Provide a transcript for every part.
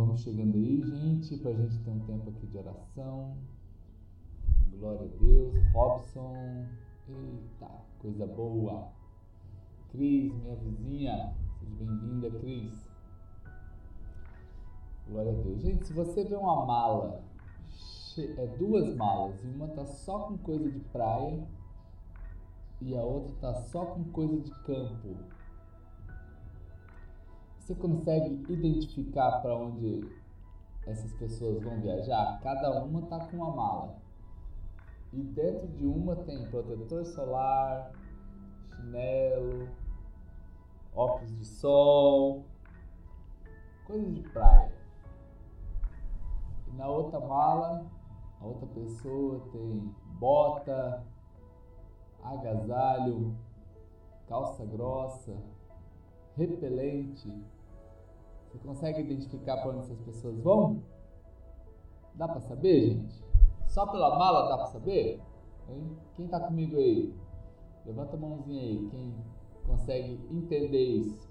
Vamos chegando aí, gente, para a gente ter um tempo aqui de oração. Glória a Deus. Robson. Eita, coisa boa. Cris, minha vizinha. Seja bem-vinda, Cris. Glória a Deus. Gente, se você vê uma mala, é duas malas, e uma tá só com coisa de praia e a outra tá só com coisa de campo. Você consegue identificar para onde essas pessoas vão viajar? Cada uma tá com uma mala. E dentro de uma tem protetor solar, chinelo, óculos de sol, coisas de praia. E na outra mala, a outra pessoa tem bota, agasalho, calça grossa, repelente. Você consegue identificar para onde essas pessoas vão? Dá para saber, gente? Só pela mala dá para saber? Hein? Quem está comigo aí? Levanta a mãozinha aí, quem consegue entender isso.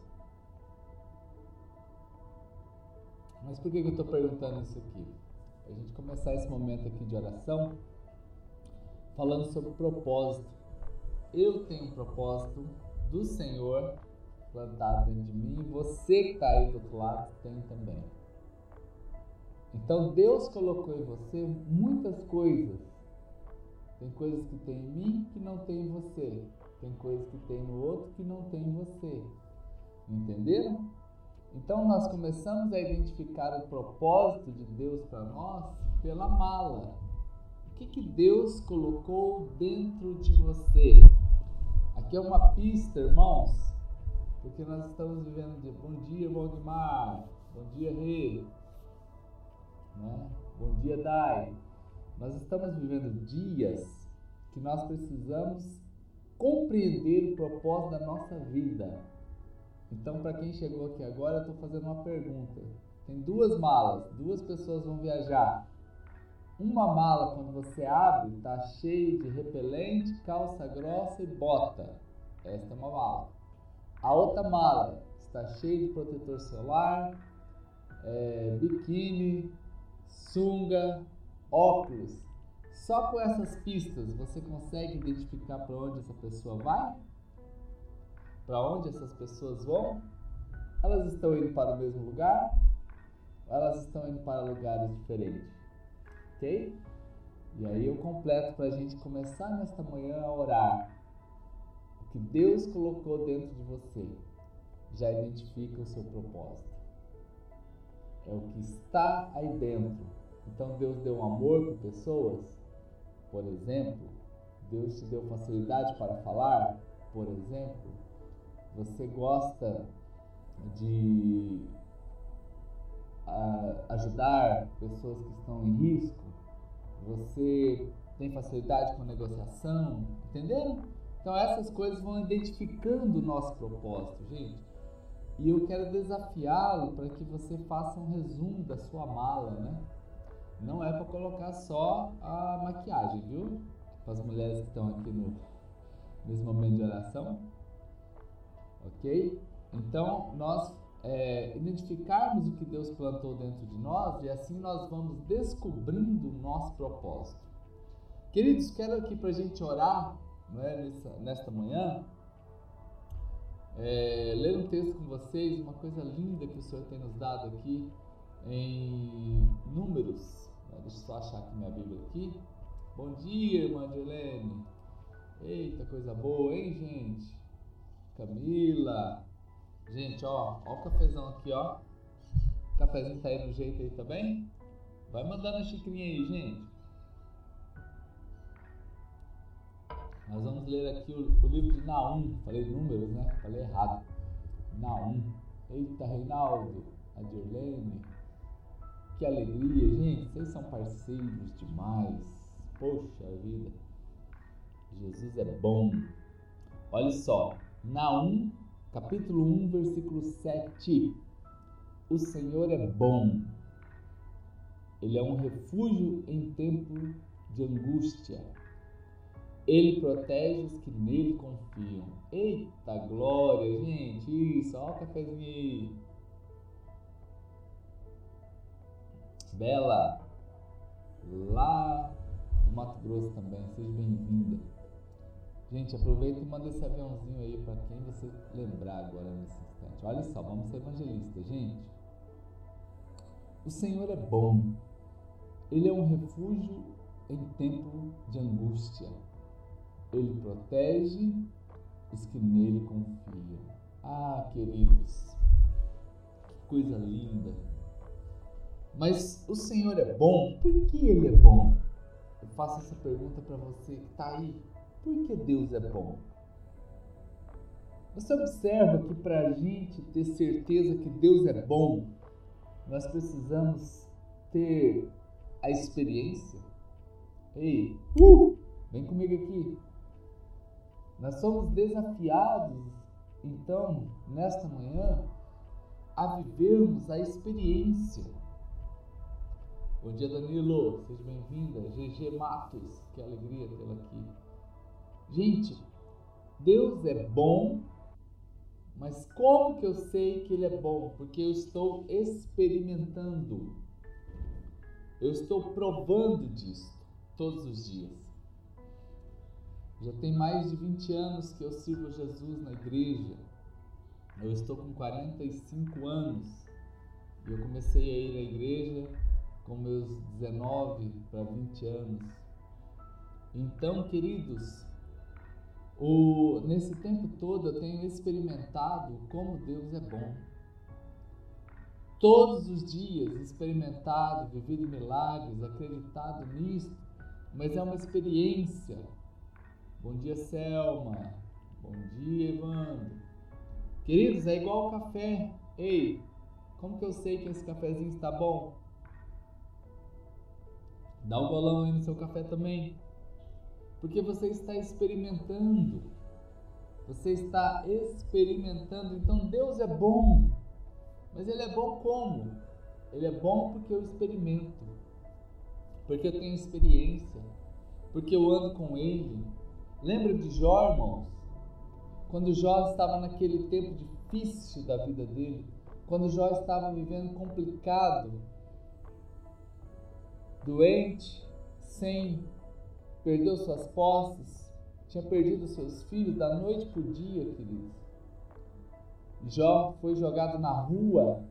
Mas por que, que eu estou perguntando isso aqui? Para a gente começar esse momento aqui de oração, falando sobre propósito. Eu tenho um propósito do Senhor plantado dentro de mim, você que está aí do outro lado tem também. Então Deus colocou em você muitas coisas. Tem coisas que tem em mim que não tem em você. Tem coisas que tem no outro que não tem em você. Entenderam? Então nós começamos a identificar o propósito de Deus para nós pela mala. O que, que Deus colocou dentro de você? Aqui é uma pista, irmãos, porque nós estamos vivendo de bom dia, Valdemar, bom dia, Rei, né? bom dia, Dai. Nós estamos vivendo dias que nós precisamos compreender o propósito da nossa vida. Então, para quem chegou aqui agora, eu estou fazendo uma pergunta. Tem duas malas, duas pessoas vão viajar. Uma mala, quando você abre, está cheia de repelente, calça grossa e bota. Esta é uma mala. A outra mala está cheia de protetor solar, é, biquíni, sunga, óculos. Só com essas pistas você consegue identificar para onde essa pessoa vai? Para onde essas pessoas vão? Elas estão indo para o mesmo lugar? Ou elas estão indo para lugares diferentes? Ok? E aí eu completo para a gente começar nesta manhã a orar. Que Deus colocou dentro de você já identifica o seu propósito. É o que está aí dentro. Então Deus deu amor por pessoas, por exemplo. Deus te deu facilidade para falar, por exemplo você gosta de uh, ajudar pessoas que estão em risco, você tem facilidade com negociação, entenderam? Então essas coisas vão identificando o nosso propósito, gente. E eu quero desafiá-lo para que você faça um resumo da sua mala, né? Não é para colocar só a maquiagem, viu? Para as mulheres que estão aqui no, nesse momento de oração ok? Então, nós é, identificarmos o que Deus plantou dentro de nós e assim nós vamos descobrindo o nosso propósito. Queridos, quero aqui para a gente orar né, nessa, nesta manhã, é, ler um texto com vocês, uma coisa linda que o Senhor tem nos dado aqui em Números. Né, deixa eu só achar aqui minha Bíblia aqui. Bom dia, irmã Dilene. Eita, coisa boa, hein, gente? Camila. Gente, ó, ó o cafezão aqui, ó. O cafezinho tá aí no jeito aí também? Vai mandando a xicrinha aí, gente. Nós vamos ler aqui o, o livro de Naum. Falei números, né? Falei errado. Naum. Eita, Reinaldo, a Dirlene. Que alegria, gente. Vocês são parceiros demais. Poxa vida. Jesus é bom. Olha só. Naum, capítulo 1, versículo 7. O Senhor é bom. Ele é um refúgio em tempo de angústia. Ele protege os que nele confiam. Eita glória, gente! Isso, olha o cafezinho aí. Bela, lá do Mato Grosso também, seja bem-vinda. Gente, aproveita e manda esse aviãozinho aí para quem você lembrar agora nesse instante. Olha só, vamos ser evangelistas, gente. O Senhor é bom. Ele é um refúgio em tempo de angústia. Ele protege os que nele confiam. Ah, queridos, que coisa linda. Mas o Senhor é bom, por que Ele é bom? Eu faço essa pergunta para você que está aí. Por que Deus é bom? Você observa que para a gente ter certeza que Deus é bom, nós precisamos ter a experiência. Ei, uh, vem comigo aqui. Nós somos desafiados, então, nesta manhã, a vivermos a experiência. Bom dia, Danilo. Seja bem-vinda. GG Matos. Que alegria tê-la aqui. Gente, Deus é bom, mas como que eu sei que Ele é bom? Porque eu estou experimentando. Eu estou provando disso todos os dias. Já tem mais de 20 anos que eu sirvo Jesus na igreja. Eu estou com 45 anos. Eu comecei a ir à igreja com meus 19 para 20 anos. Então, queridos, o, nesse tempo todo eu tenho experimentado como Deus é bom. Todos os dias experimentado, vivido milagres, acreditado nisso, mas é uma experiência. Bom dia, Selma. Bom dia, Evandro. Queridos, é igual o café. Ei, como que eu sei que esse cafezinho está bom? Dá um golão aí no seu café também. Porque você está experimentando. Você está experimentando. Então Deus é bom. Mas Ele é bom como? Ele é bom porque eu experimento. Porque eu tenho experiência. Porque eu ando com Ele. Lembra de Jó, irmãos? Quando Jó estava naquele tempo difícil da vida dele. Quando Jó estava vivendo complicado. Doente. Sem perdeu suas posses, tinha perdido seus filhos da noite para o dia, queridos. Jó foi jogado na rua.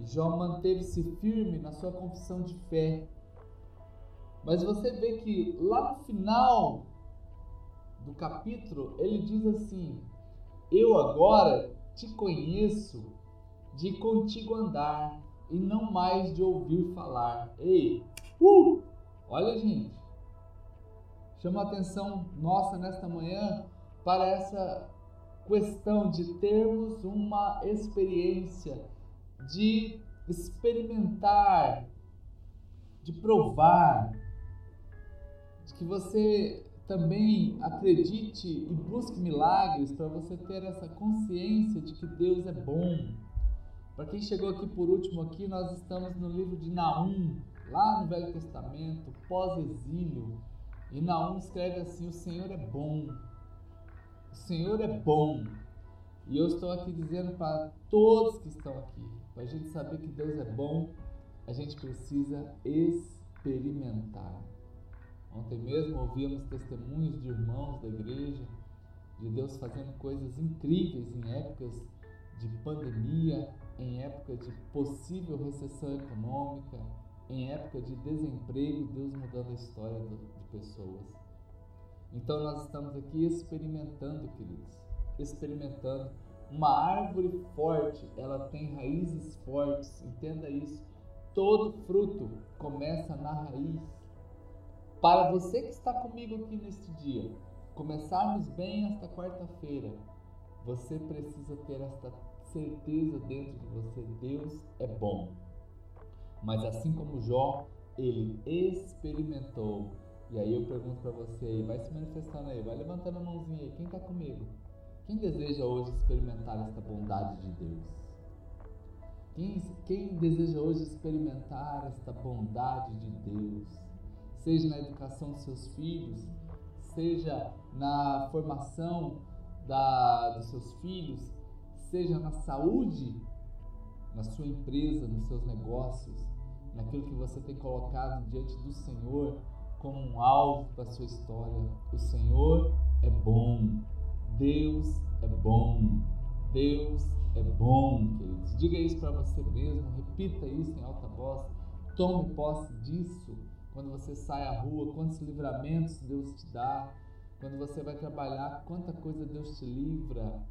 Jó manteve-se firme na sua confissão de fé. Mas você vê que lá no final do capítulo ele diz assim: Eu agora te conheço de contigo andar e não mais de ouvir falar. Ei, uh, olha gente, chama a atenção nossa nesta manhã para essa questão de termos uma experiência, de experimentar, de provar, que você também acredite e busque milagres para você ter essa consciência de que Deus é bom. Para quem chegou aqui por último aqui, nós estamos no livro de Naum, lá no Velho Testamento, pós-exílio, e Naum escreve assim: O Senhor é bom. O Senhor é bom. E eu estou aqui dizendo para todos que estão aqui: para a gente saber que Deus é bom, a gente precisa experimentar. Ontem mesmo ouvimos testemunhos de irmãos da igreja, de Deus fazendo coisas incríveis em épocas de pandemia, em época de possível recessão econômica, em época de desemprego, Deus mudando a história de pessoas. Então nós estamos aqui experimentando, queridos, experimentando. Uma árvore forte, ela tem raízes fortes, entenda isso. Todo fruto começa na raiz. Para você que está comigo aqui neste dia, começarmos bem esta quarta-feira, você precisa ter esta certeza dentro de você: Deus é bom. Mas assim como Jó, ele experimentou. E aí eu pergunto para você aí, vai se manifestando aí, vai levantando a mãozinha aí, quem está comigo? Quem deseja hoje experimentar esta bondade de Deus? Quem, quem deseja hoje experimentar esta bondade de Deus? Seja na educação dos seus filhos, seja na formação da, dos seus filhos, seja na saúde, na sua empresa, nos seus negócios, naquilo que você tem colocado diante do Senhor como um alvo para a sua história. O Senhor é bom, Deus é bom, Deus é bom, queridos. Diga isso para você mesmo, repita isso em alta voz, tome posse disso quando você sai à rua, quantos livramentos Deus te dá, quando você vai trabalhar, quanta coisa Deus te livra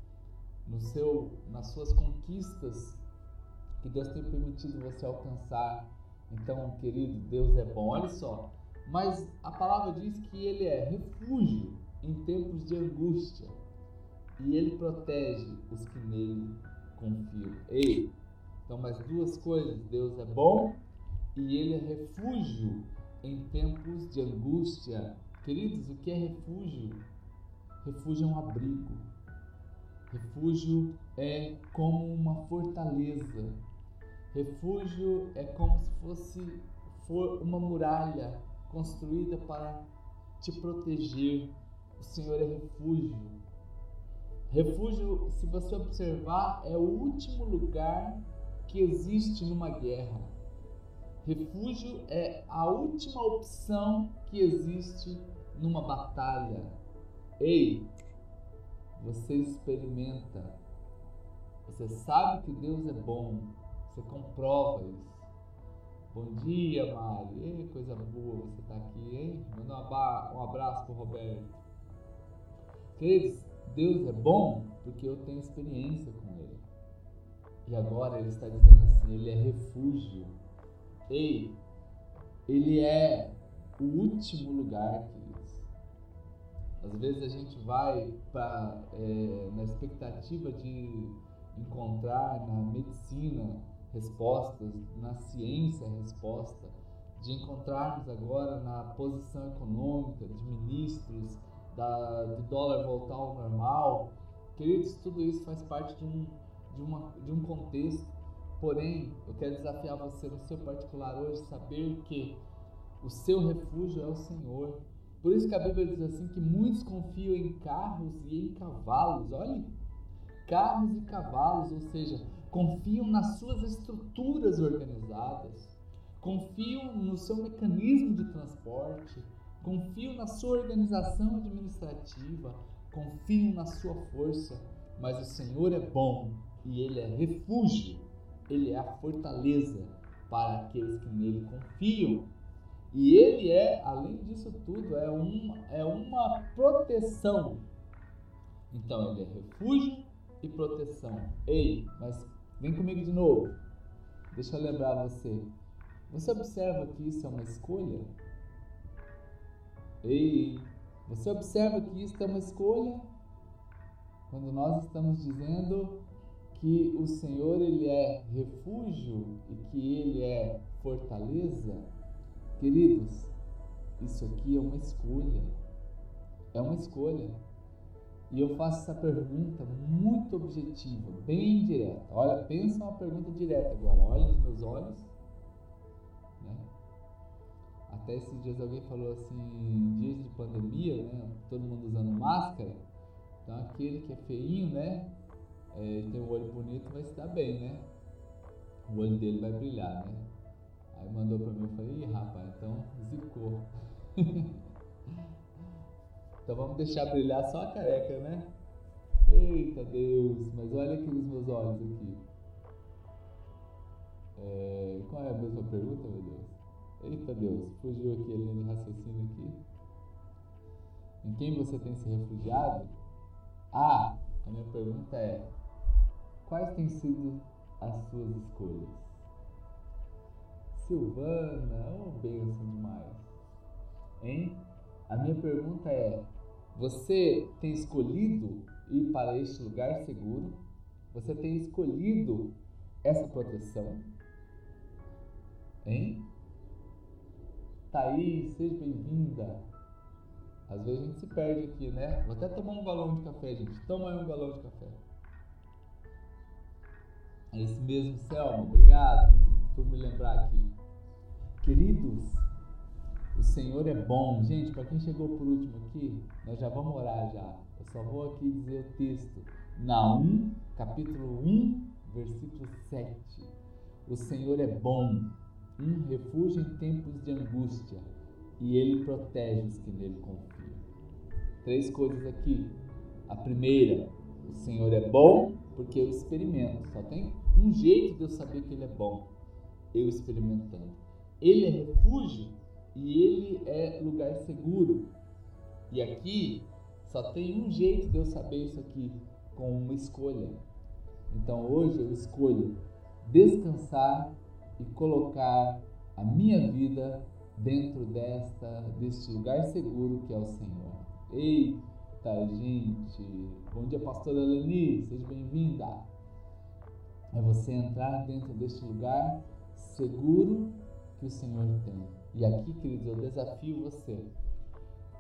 no seu, nas suas conquistas que Deus tem permitido você alcançar. Então, querido, Deus é bom. Olha só, mas a palavra diz que ele é refúgio em tempos de angústia e ele protege os que nele confiam. Ei, então mais duas coisas: Deus é bom e ele é refúgio em tempos de angústia. Queridos, o que é refúgio? Refúgio é um abrigo. Refúgio é como uma fortaleza. Refúgio é como se fosse uma muralha construída para te proteger. O Senhor é refúgio. Refúgio, se você observar, é o último lugar que existe numa guerra. Refúgio é a última opção que existe numa batalha. Ei, você experimenta, você sabe que Deus é bom, você comprova isso. Bom dia, Mari. Ei, coisa boa você tá aqui, hein? Manda um abraço pro Roberto. Queridos, Deus é bom porque eu tenho experiência com Ele. E agora Ele está dizendo assim: Ele é refúgio. Ei, Ele é o último lugar, queridos. Às vezes a gente vai pra, é, na expectativa de encontrar na medicina respostas, na ciência resposta, de encontrarmos agora na posição econômica de ministros, da, do dólar voltar ao normal. Queridos, tudo isso faz parte de um, de, uma, de um contexto. Porém, eu quero desafiar você no seu particular hoje saber que o seu refúgio é o Senhor. Por isso que a Bíblia diz assim que muitos confiam em carros e em cavalos. Olhe, carros e cavalos, ou seja, confiam nas suas estruturas organizadas, confiam no seu mecanismo de transporte, confiam na sua organização administrativa, confiam na sua força, mas o Senhor é bom e Ele é refúgio, Ele é a fortaleza para aqueles que nele confiam. E Ele é, além disso tudo, é uma, é uma proteção. Então Ele é refúgio e proteção. Ei, mas Vem comigo de novo. Deixa eu lembrar você. Você observa que isso é uma escolha? Ei, você observa que isso é uma escolha? Quando nós estamos dizendo que o Senhor ele é refúgio e que ele é fortaleza, queridos, isso aqui é uma escolha. É uma escolha. E eu faço essa pergunta muito objetiva, bem direta. Olha, pensa uma pergunta direta agora. Olha nos meus olhos. Né? Até esses dias alguém falou assim, dias de pandemia, né? Todo mundo usando máscara. Então aquele que é feinho, né? É, tem um olho bonito, vai se dar bem, né? O olho dele vai brilhar, né? Aí mandou pra mim, eu falei, ih rapaz, então zicou. Então vamos deixar brilhar só a careca, né? Eita Deus, mas olha aqui nos meus olhos aqui. É, qual é a mesma pergunta, meu Deus? Eita Deus, fugiu aqui a linha de raciocínio aqui. Em quem você tem se refugiado? Ah, a minha pergunta é: quais têm sido as suas escolhas? Silvana, oh, benção demais. Hein? A minha pergunta é: você tem escolhido ir para este lugar seguro? Você tem escolhido essa proteção? Hein? Thaís, seja bem-vinda. Às vezes a gente se perde aqui, né? Vou até tomar um galão de café, gente. Toma aí um galão de café. É esse mesmo, Selma. Obrigado por me lembrar aqui. Queridos, o Senhor é bom. Gente, para quem chegou por último aqui, nós já vamos orar já. Eu só vou aqui dizer o texto. Naum, capítulo 1, versículo 7. O Senhor é bom um refúgio em tempos de angústia, e ele protege os que nele confiam. Três coisas aqui. A primeira, o Senhor é bom porque eu experimento. Só tem um jeito de eu saber que ele é bom, eu experimentando. Ele é refúgio e ele é lugar seguro. E aqui só tem um jeito de eu saber isso aqui, com uma escolha. Então hoje eu escolho descansar e colocar a minha vida dentro desta deste lugar seguro que é o Senhor. Eita, gente! Bom dia, pastora Leni, seja bem-vinda. É você entrar dentro deste lugar seguro que o Senhor tem. E aqui, queridos, eu desafio você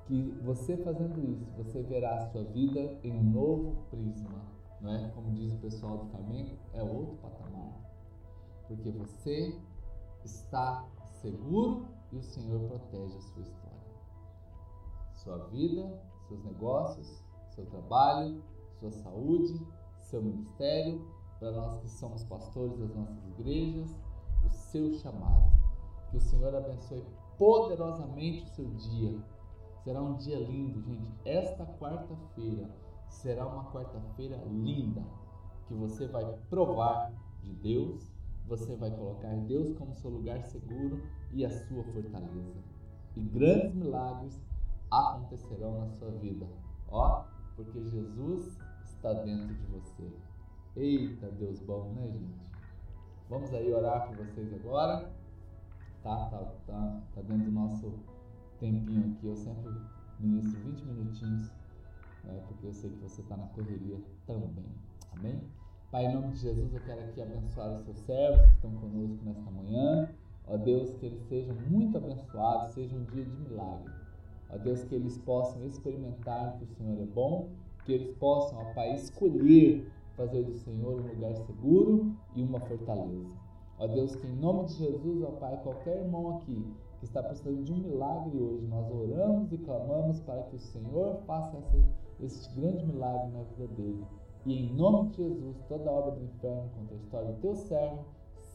que você fazendo isso, você verá a sua vida em um novo prisma, não é? Como diz o pessoal do Flamengo, é outro patamar. Porque você está seguro e o Senhor protege a sua história. Sua vida, seus negócios, seu trabalho, sua saúde, seu ministério, para nós que somos pastores das nossas igrejas, o seu chamado. Que o Senhor abençoe poderosamente o seu dia Será um dia lindo, gente. Esta quarta-feira será uma quarta-feira linda que você vai provar de Deus, você vai colocar Deus como seu lugar seguro e a sua fortaleza. E grandes milagres acontecerão na sua vida. Ó, porque Jesus está dentro de você. Eita, Deus bom, né, gente? Vamos aí orar por vocês agora. Tá, tá, tá, tá dentro do nosso tempinho aqui, eu sempre ministro 20 minutinhos, né, porque eu sei que você está na correria também. Amém? Pai, em nome de Jesus, eu quero aqui abençoar os seus servos que estão conosco nesta manhã. Ó Deus, que eles sejam muito abençoados, seja um dia de milagre. Ó Deus, que eles possam experimentar que o Senhor é bom, que eles possam, ó Pai, escolher fazer do Senhor um lugar seguro e uma fortaleza. Ó Deus, que em nome de Jesus, ó Pai, qualquer irmão aqui que está precisando de um milagre hoje. Nós oramos e clamamos para que o Senhor faça essa, esse grande milagre na vida dele. E em nome de Jesus, toda obra do inferno contra a história do teu servo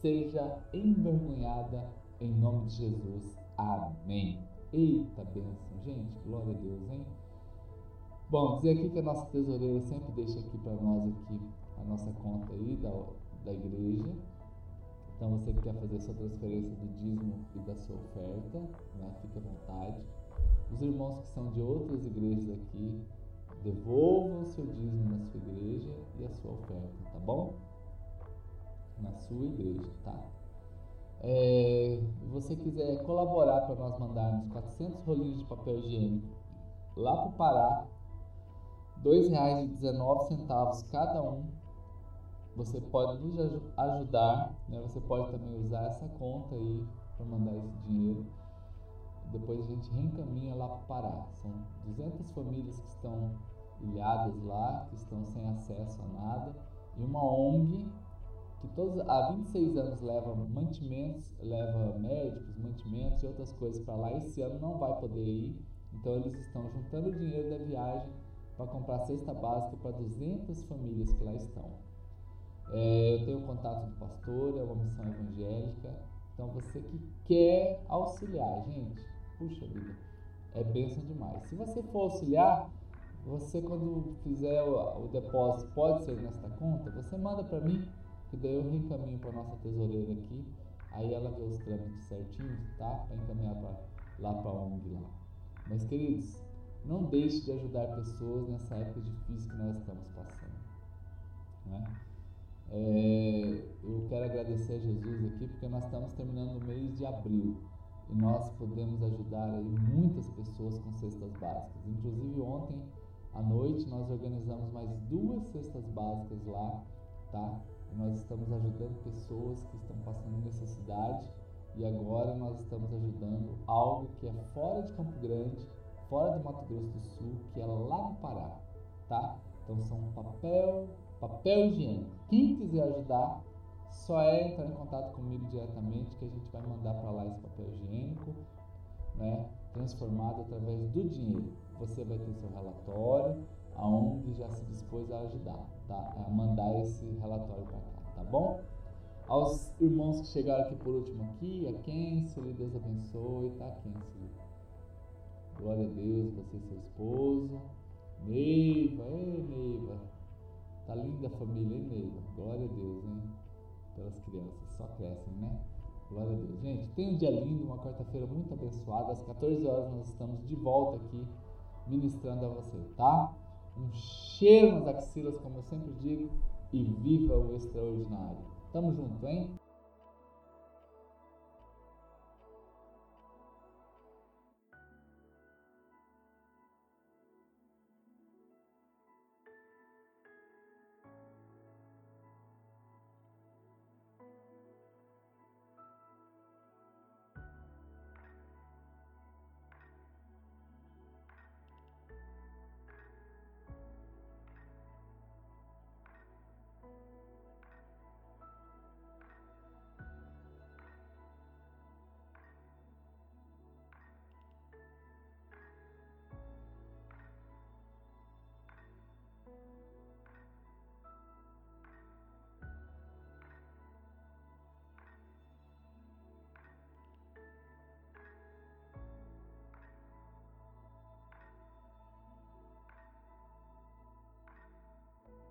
seja envergonhada em nome de Jesus. Amém. Eita bênção, gente, glória a Deus, hein? Bom, dizer aqui que a nossa tesoureira sempre deixa aqui para nós aqui a nossa conta aí da, da igreja. Então você que quer fazer sua transferência do dízimo e da sua oferta, né, fique à vontade. Os irmãos que são de outras igrejas aqui, devolvam o seu dízimo na sua igreja e a sua oferta, tá bom? Na sua igreja, tá? É, você quiser colaborar para nós mandarmos 400 rolinhos de papel higiênico lá para o Pará, R$ 2,19 cada um você pode nos ajudar, né? Você pode também usar essa conta aí para mandar esse dinheiro. Depois a gente reencaminha lá para o Pará. São 200 famílias que estão ilhadas lá, que estão sem acesso a nada, e uma ONG que todos, há 26 anos leva mantimentos, leva médicos, mantimentos e outras coisas para lá. Esse ano não vai poder ir, então eles estão juntando o dinheiro da viagem para comprar cesta básica para 200 famílias que lá estão. É, eu tenho contato do pastor, é uma missão evangélica. Então você que quer auxiliar, gente, puxa vida, é bênção demais. Se você for auxiliar, você quando fizer o, o depósito, pode ser nesta conta, você manda para mim, que daí eu reencaminho para nossa tesoureira aqui. Aí ela vê os trâmites certinhos, tá? Para encaminhar pra, lá para a ONG lá. Mas queridos, não deixe de ajudar pessoas nessa época difícil que nós estamos passando. Né? É, eu quero agradecer a Jesus aqui porque nós estamos terminando o mês de abril e nós podemos ajudar aí muitas pessoas com cestas básicas. Inclusive ontem à noite nós organizamos mais duas cestas básicas lá, tá? Nós estamos ajudando pessoas que estão passando necessidade e agora nós estamos ajudando algo que é fora de Campo Grande, fora do Mato Grosso do Sul, que é lá no Pará, tá? Então são papel, papel higiênico. Quem quiser ajudar, só é entrar em contato comigo diretamente que a gente vai mandar para lá esse papel higiênico, né, transformado através do dinheiro. Você vai ter seu relatório, a ONG já se dispôs a ajudar, tá? A mandar esse relatório para cá, tá bom? Aos irmãos que chegaram aqui por último aqui, a Kensley, Deus abençoe, tá, Kensley? Glória a Deus, você e seu esposo. Neiva, ei Neiva. Tá linda a família, hein, Neiva? Glória a Deus, hein? Pelas crianças, só crescem, né? Glória a Deus. Gente, tem um dia lindo, uma quarta-feira muito abençoada. Às 14 horas nós estamos de volta aqui ministrando a você, tá? Um cheiro nas axilas, como eu sempre digo, e viva o extraordinário. Tamo junto, hein?